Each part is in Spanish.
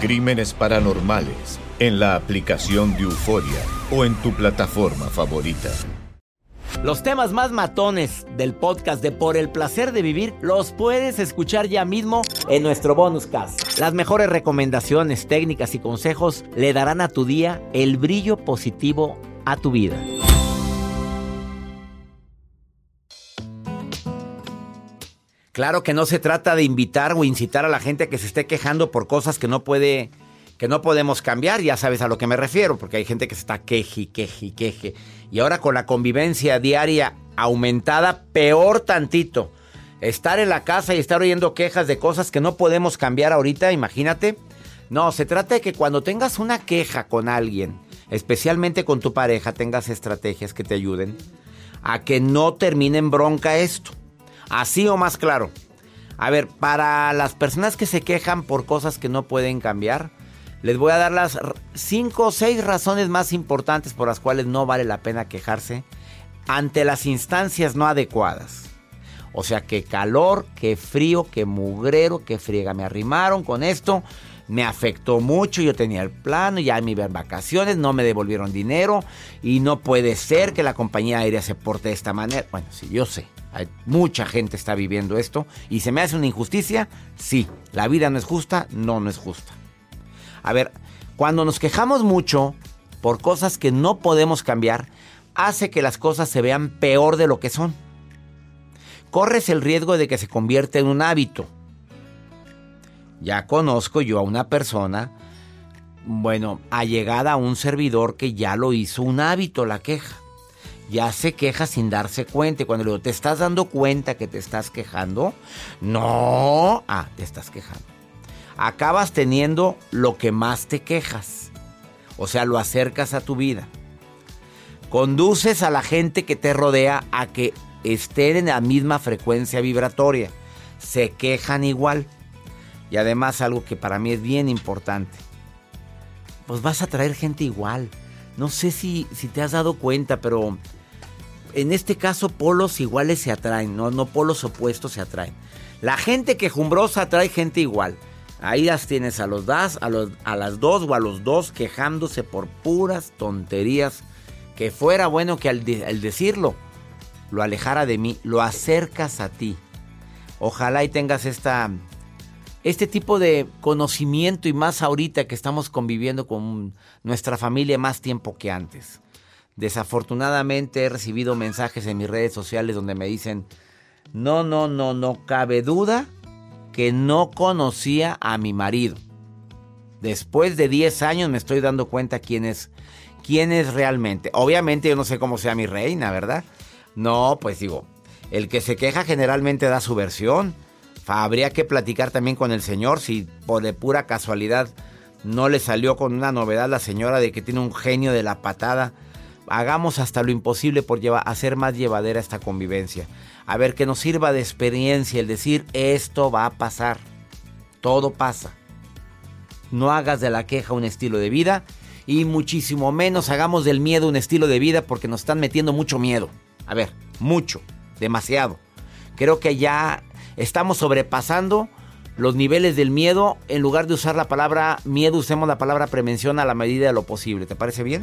Crímenes Paranormales en la aplicación de Euforia o en tu plataforma favorita. Los temas más matones del podcast de Por el placer de vivir los puedes escuchar ya mismo en nuestro bonus cast. Las mejores recomendaciones, técnicas y consejos le darán a tu día el brillo positivo a tu vida. Claro que no se trata de invitar o incitar a la gente a que se esté quejando por cosas que no puede que no podemos cambiar, ya sabes a lo que me refiero, porque hay gente que se está queje, queje, queje. Y ahora con la convivencia diaria aumentada, peor tantito. Estar en la casa y estar oyendo quejas de cosas que no podemos cambiar ahorita, imagínate. No, se trata de que cuando tengas una queja con alguien, especialmente con tu pareja, tengas estrategias que te ayuden a que no termine en bronca esto. Así o más claro. A ver, para las personas que se quejan por cosas que no pueden cambiar, les voy a dar las cinco o seis razones más importantes por las cuales no vale la pena quejarse ante las instancias no adecuadas. O sea, que calor, que frío, que mugrero, que friega. Me arrimaron con esto, me afectó mucho. Yo tenía el plano, ya me iba en vacaciones, no me devolvieron dinero y no puede ser que la compañía aérea se porte de esta manera. Bueno, sí, yo sé. Mucha gente está viviendo esto y se me hace una injusticia. Sí, la vida no es justa, no, no es justa. A ver, cuando nos quejamos mucho por cosas que no podemos cambiar, hace que las cosas se vean peor de lo que son. Corres el riesgo de que se convierta en un hábito. Ya conozco yo a una persona, bueno, allegada a un servidor que ya lo hizo un hábito la queja. Ya se queja sin darse cuenta. Y cuando le digo, ¿te estás dando cuenta que te estás quejando? No. Ah, te estás quejando acabas teniendo lo que más te quejas. O sea, lo acercas a tu vida. Conduces a la gente que te rodea a que estén en la misma frecuencia vibratoria. Se quejan igual. Y además algo que para mí es bien importante. Pues vas a traer gente igual. No sé si, si te has dado cuenta, pero en este caso polos iguales se atraen, no, no polos opuestos se atraen. La gente quejumbrosa atrae gente igual. Ahí las tienes a los das, a, las dos o a los dos quejándose por puras tonterías. Que fuera bueno que al, al decirlo lo alejara de mí, lo acercas a ti. Ojalá y tengas esta, este tipo de conocimiento y más ahorita que estamos conviviendo con nuestra familia más tiempo que antes. Desafortunadamente he recibido mensajes en mis redes sociales donde me dicen, no, no, no, no cabe duda que no conocía a mi marido. Después de 10 años me estoy dando cuenta quién es, quién es realmente. Obviamente yo no sé cómo sea mi reina, ¿verdad? No, pues digo, el que se queja generalmente da su versión. Habría que platicar también con el señor si por de pura casualidad no le salió con una novedad la señora de que tiene un genio de la patada. Hagamos hasta lo imposible por hacer más llevadera esta convivencia a ver, que nos sirva de experiencia el decir, esto va a pasar. Todo pasa. No hagas de la queja un estilo de vida y muchísimo menos hagamos del miedo un estilo de vida porque nos están metiendo mucho miedo. A ver, mucho, demasiado. Creo que ya estamos sobrepasando los niveles del miedo. En lugar de usar la palabra miedo, usemos la palabra prevención a la medida de lo posible. ¿Te parece bien?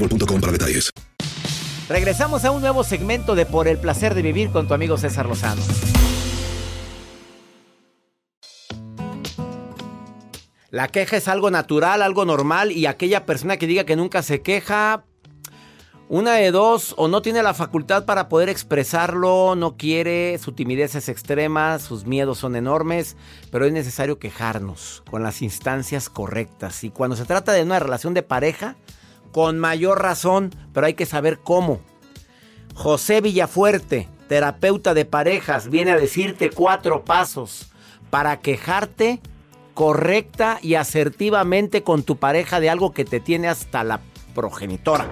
boostmobile.com para detalles. Regresamos a un nuevo segmento de Por el placer de vivir con tu amigo César Lozano. La queja es algo natural, algo normal y aquella persona que diga que nunca se queja, una de dos, o no tiene la facultad para poder expresarlo, no quiere, su timidez es extrema, sus miedos son enormes, pero es necesario quejarnos con las instancias correctas. Y cuando se trata de una relación de pareja, con mayor razón, pero hay que saber cómo. José Villafuerte, terapeuta de parejas, viene a decirte cuatro pasos para quejarte correcta y asertivamente con tu pareja de algo que te tiene hasta la progenitora.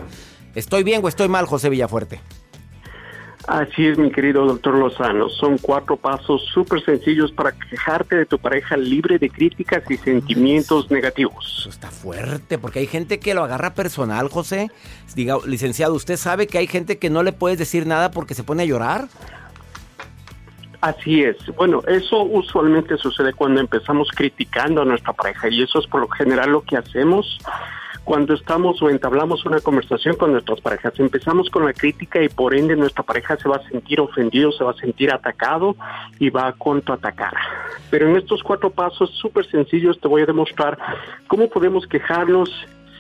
¿Estoy bien o estoy mal, José Villafuerte? Así es, mi querido doctor Lozano. Son cuatro pasos súper sencillos para quejarte de tu pareja libre de críticas y sentimientos negativos. Eso está fuerte, porque hay gente que lo agarra personal, José. Diga, licenciado, ¿usted sabe que hay gente que no le puedes decir nada porque se pone a llorar? Así es. Bueno, eso usualmente sucede cuando empezamos criticando a nuestra pareja y eso es por lo general lo que hacemos cuando estamos o entablamos una conversación con nuestras parejas. Empezamos con la crítica y por ende nuestra pareja se va a sentir ofendido, se va a sentir atacado y va a contraatacar. Pero en estos cuatro pasos súper sencillos te voy a demostrar cómo podemos quejarnos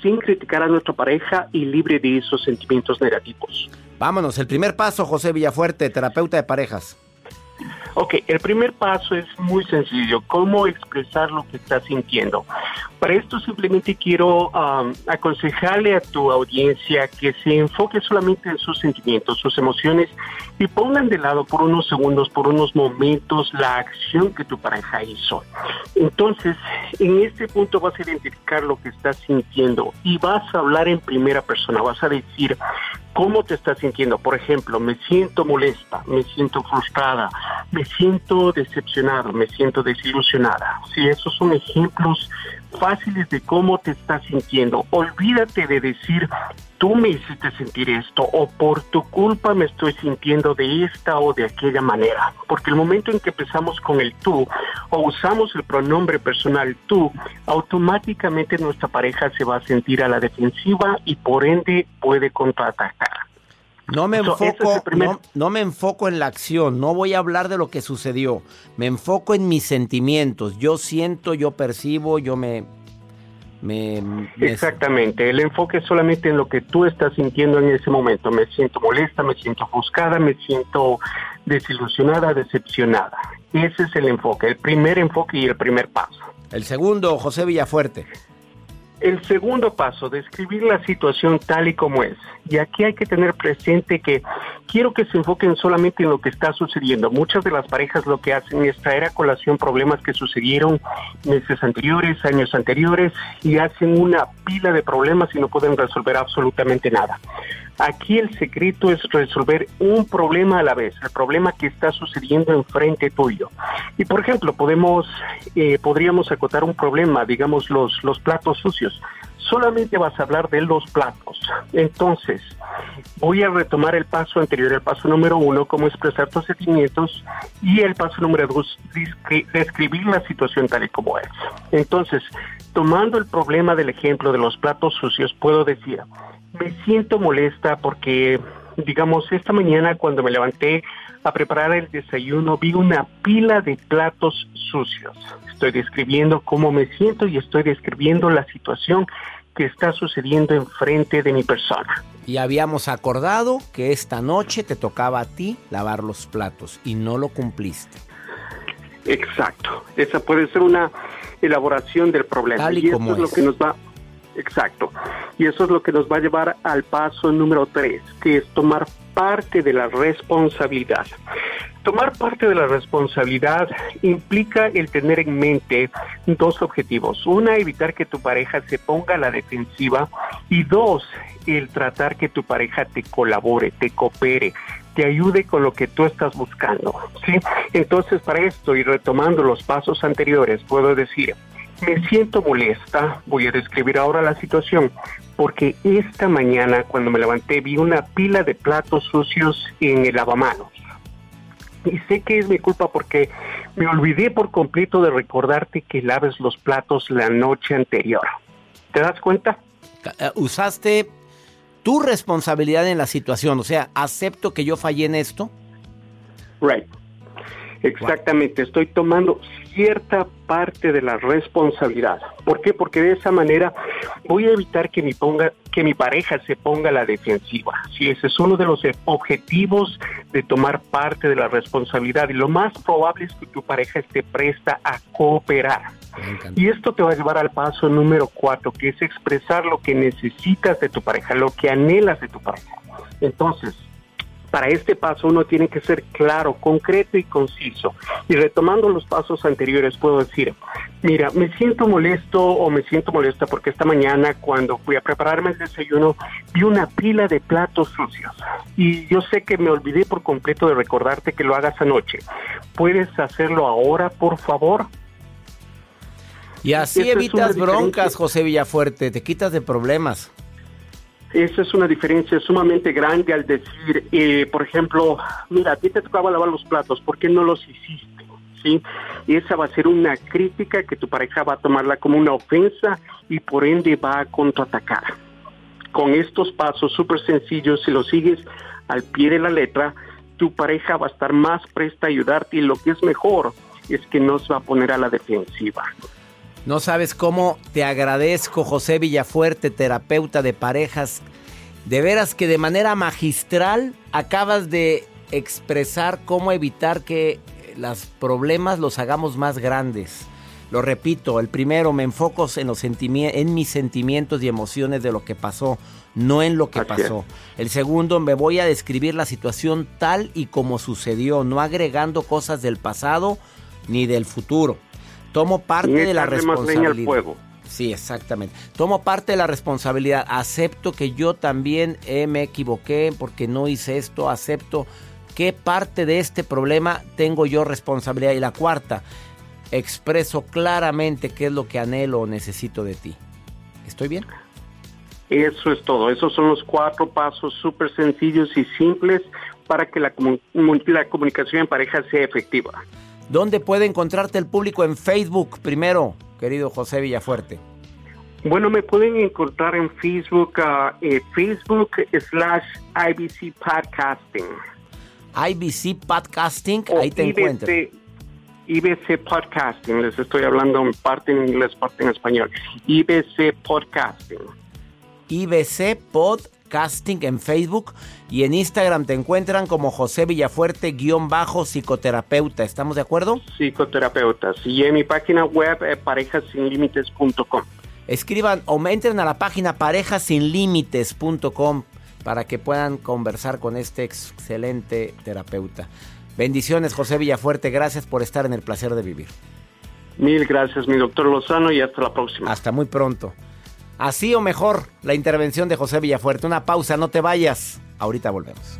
sin criticar a nuestra pareja y libre de esos sentimientos negativos. Vámonos, el primer paso, José Villafuerte, terapeuta de parejas. Ok, el primer paso es muy sencillo, cómo expresar lo que estás sintiendo. Para esto simplemente quiero um, aconsejarle a tu audiencia que se enfoque solamente en sus sentimientos, sus emociones y pongan de lado por unos segundos, por unos momentos la acción que tu pareja hizo. Entonces, en este punto vas a identificar lo que estás sintiendo y vas a hablar en primera persona, vas a decir cómo te estás sintiendo. Por ejemplo, me siento molesta, me siento frustrada, me siento decepcionado, me siento desilusionada. Si esos son ejemplos fáciles de cómo te estás sintiendo. Olvídate de decir, tú me hiciste sentir esto o por tu culpa me estoy sintiendo de esta o de aquella manera. Porque el momento en que empezamos con el tú o usamos el pronombre personal tú, automáticamente nuestra pareja se va a sentir a la defensiva y por ende puede contraatacar. No me, enfoco, no, me enfoco en la acción, no voy a hablar de lo que sucedió, me enfoco en mis sentimientos, yo siento, yo percibo, yo me... Exactamente, el enfoque es solamente en lo que tú estás sintiendo en ese momento, me siento molesta, me siento ofuscada, me siento desilusionada, decepcionada. Ese es el enfoque, el primer enfoque y el primer paso. El segundo, José Villafuerte. El segundo paso, describir la situación tal y como es. Y aquí hay que tener presente que quiero que se enfoquen solamente en lo que está sucediendo. Muchas de las parejas lo que hacen es traer a colación problemas que sucedieron meses anteriores, años anteriores, y hacen una pila de problemas y no pueden resolver absolutamente nada. Aquí el secreto es resolver un problema a la vez, el problema que está sucediendo enfrente tuyo. Y por ejemplo, podemos, eh, podríamos acotar un problema, digamos los, los platos sucios. Solamente vas a hablar de los platos. Entonces, voy a retomar el paso anterior, el paso número uno, cómo expresar tus sentimientos, y el paso número dos, describir la situación tal y como es. Entonces, tomando el problema del ejemplo de los platos sucios, puedo decir, me siento molesta porque, digamos, esta mañana cuando me levanté a preparar el desayuno vi una pila de platos sucios. Estoy describiendo cómo me siento y estoy describiendo la situación que está sucediendo enfrente de mi persona. Y habíamos acordado que esta noche te tocaba a ti lavar los platos y no lo cumpliste. Exacto. Esa puede ser una elaboración del problema. Tal y, eso como es, lo es. que nos va Exacto. Y eso es lo que nos va a llevar al paso número tres, que es tomar parte de la responsabilidad. Tomar parte de la responsabilidad implica el tener en mente dos objetivos. Una, evitar que tu pareja se ponga a la defensiva. Y dos, el tratar que tu pareja te colabore, te coopere, te ayude con lo que tú estás buscando. ¿sí? Entonces, para esto y retomando los pasos anteriores, puedo decir, me siento molesta, voy a describir ahora la situación, porque esta mañana cuando me levanté vi una pila de platos sucios en el lavamanos. Y sé que es mi culpa porque me olvidé por completo de recordarte que laves los platos la noche anterior. ¿Te das cuenta? Eh, Usaste tu responsabilidad en la situación, o sea, acepto que yo fallé en esto. Right. Exactamente, estoy tomando cierta parte de la responsabilidad. ¿Por qué? Porque de esa manera voy a evitar que mi ponga que mi pareja se ponga a la defensiva. Sí, ese es uno de los objetivos de tomar parte de la responsabilidad y lo más probable es que tu pareja esté presta a cooperar. Y esto te va a llevar al paso número cuatro, que es expresar lo que necesitas de tu pareja, lo que anhelas de tu pareja. Entonces, para este paso uno tiene que ser claro, concreto y conciso. Y retomando los pasos anteriores, puedo decir, mira, me siento molesto o me siento molesta porque esta mañana cuando fui a prepararme el desayuno vi una pila de platos sucios. Y yo sé que me olvidé por completo de recordarte que lo hagas anoche. ¿Puedes hacerlo ahora, por favor? Y así evitas broncas. José Villafuerte, te quitas de problemas. Esa es una diferencia sumamente grande al decir, eh, por ejemplo, mira, a ti te tocaba lavar los platos, ¿por qué no los hiciste? ¿Sí? Esa va a ser una crítica que tu pareja va a tomarla como una ofensa y por ende va a contraatacar. Con estos pasos súper sencillos, si los sigues al pie de la letra, tu pareja va a estar más presta a ayudarte y lo que es mejor es que no se va a poner a la defensiva. No sabes cómo te agradezco, José Villafuerte, terapeuta de parejas. De veras que de manera magistral acabas de expresar cómo evitar que los problemas los hagamos más grandes. Lo repito, el primero me enfoco en, los en mis sentimientos y emociones de lo que pasó, no en lo que pasó. El segundo, me voy a describir la situación tal y como sucedió, no agregando cosas del pasado ni del futuro. Tomo parte de la echarle más leña al responsabilidad. fuego. Sí, exactamente. Tomo parte de la responsabilidad. Acepto que yo también eh, me equivoqué porque no hice esto. Acepto qué parte de este problema tengo yo responsabilidad. Y la cuarta, expreso claramente qué es lo que anhelo o necesito de ti. ¿Estoy bien? Eso es todo. Esos son los cuatro pasos súper sencillos y simples para que la, comu- la comunicación en pareja sea efectiva. ¿Dónde puede encontrarte el público en Facebook primero, querido José Villafuerte? Bueno, me pueden encontrar en Facebook, ah, eh, Facebook slash IBC Podcasting. IBC Podcasting, O ahí te encuentro. IBC, IBC Podcasting. Les estoy hablando en parte en inglés, parte en español. IBC Podcasting. IBC Podcasting en Facebook y en Instagram te encuentran como José Villafuerte guion bajo psicoterapeuta. ¿Estamos de acuerdo? Psicoterapeutas. Y en mi página web, eh, parejasinlímites.com. Escriban o entren a la página parejasinlímites.com para que puedan conversar con este excelente terapeuta. Bendiciones, José Villafuerte. Gracias por estar en el placer de vivir. Mil gracias, mi doctor Lozano, y hasta la próxima. Hasta muy pronto. Así o mejor, la intervención de José Villafuerte. Una pausa, no te vayas. Ahorita volvemos.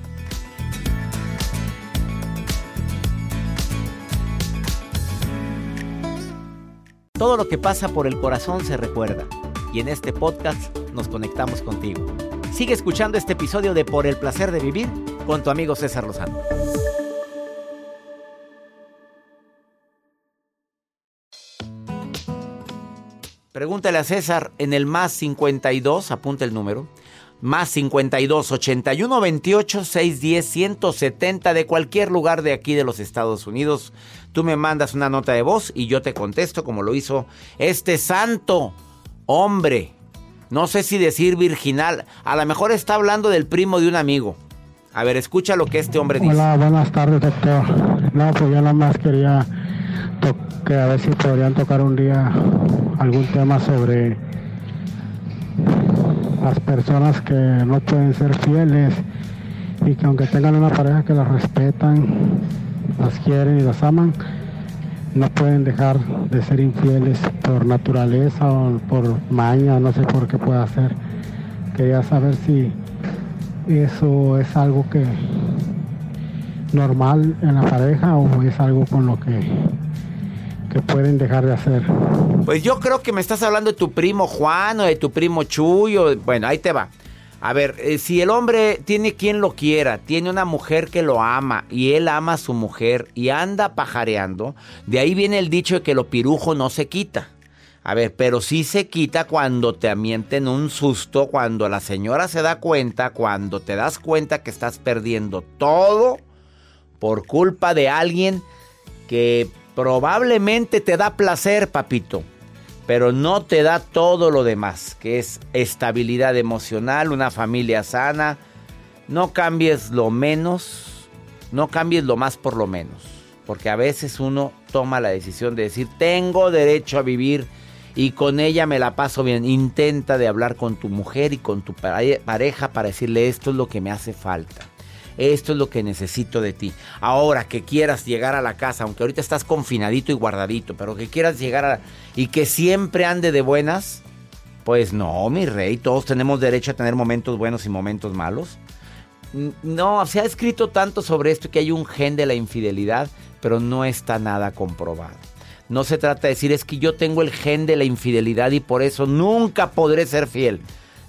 Todo lo que pasa por el corazón se recuerda. Y en este podcast nos conectamos contigo. Sigue escuchando este episodio de Por el placer de vivir con tu amigo César Lozano. Pregúntale a César en el más 52, apunta el número, más 52 81 28 610 170 de cualquier lugar de aquí de los Estados Unidos. Tú me mandas una nota de voz y yo te contesto como lo hizo este santo hombre. No sé si decir virginal, a lo mejor está hablando del primo de un amigo. A ver, escucha lo que este hombre dice. Hola, buenas tardes, doctor. No, pues yo nada más quería que a ver si podrían tocar un día algún tema sobre las personas que no pueden ser fieles y que aunque tengan una pareja que las respetan, las quieren y las aman, no pueden dejar de ser infieles por naturaleza o por maña, no sé por qué pueda ser. Quería saber si eso es algo que normal en la pareja o es algo con lo que que pueden dejar de hacer. Pues yo creo que me estás hablando de tu primo Juan o de tu primo Chuy bueno, ahí te va. A ver, eh, si el hombre tiene quien lo quiera, tiene una mujer que lo ama y él ama a su mujer y anda pajareando, de ahí viene el dicho de que lo pirujo no se quita. A ver, pero sí se quita cuando te mienten un susto, cuando la señora se da cuenta, cuando te das cuenta que estás perdiendo todo por culpa de alguien que probablemente te da placer, papito, pero no te da todo lo demás, que es estabilidad emocional, una familia sana. No cambies lo menos, no cambies lo más por lo menos, porque a veces uno toma la decisión de decir, tengo derecho a vivir y con ella me la paso bien. Intenta de hablar con tu mujer y con tu pareja para decirle esto es lo que me hace falta. Esto es lo que necesito de ti. Ahora que quieras llegar a la casa, aunque ahorita estás confinadito y guardadito, pero que quieras llegar a... y que siempre ande de buenas, pues no, mi rey, todos tenemos derecho a tener momentos buenos y momentos malos. No, se ha escrito tanto sobre esto que hay un gen de la infidelidad, pero no está nada comprobado. No se trata de decir es que yo tengo el gen de la infidelidad y por eso nunca podré ser fiel.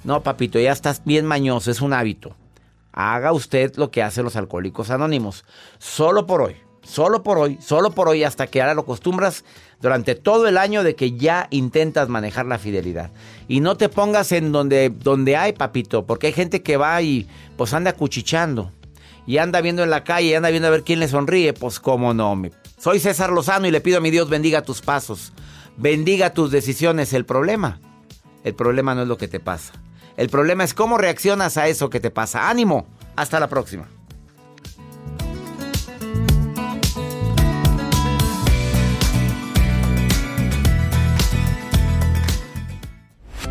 No, papito, ya estás bien mañoso, es un hábito. Haga usted lo que hacen los alcohólicos anónimos. Solo por hoy, solo por hoy, solo por hoy, hasta que ahora lo acostumbras durante todo el año de que ya intentas manejar la fidelidad. Y no te pongas en donde, donde hay, papito, porque hay gente que va y pues anda cuchichando. Y anda viendo en la calle, y anda viendo a ver quién le sonríe. Pues cómo no. Soy César Lozano y le pido a mi Dios bendiga tus pasos. Bendiga tus decisiones. El problema, el problema no es lo que te pasa. El problema es cómo reaccionas a eso que te pasa. Ánimo. Hasta la próxima.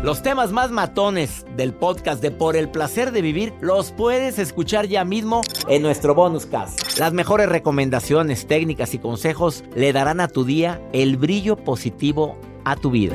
Los temas más matones del podcast de Por el placer de vivir los puedes escuchar ya mismo en nuestro bonus cast. Las mejores recomendaciones, técnicas y consejos le darán a tu día el brillo positivo a tu vida.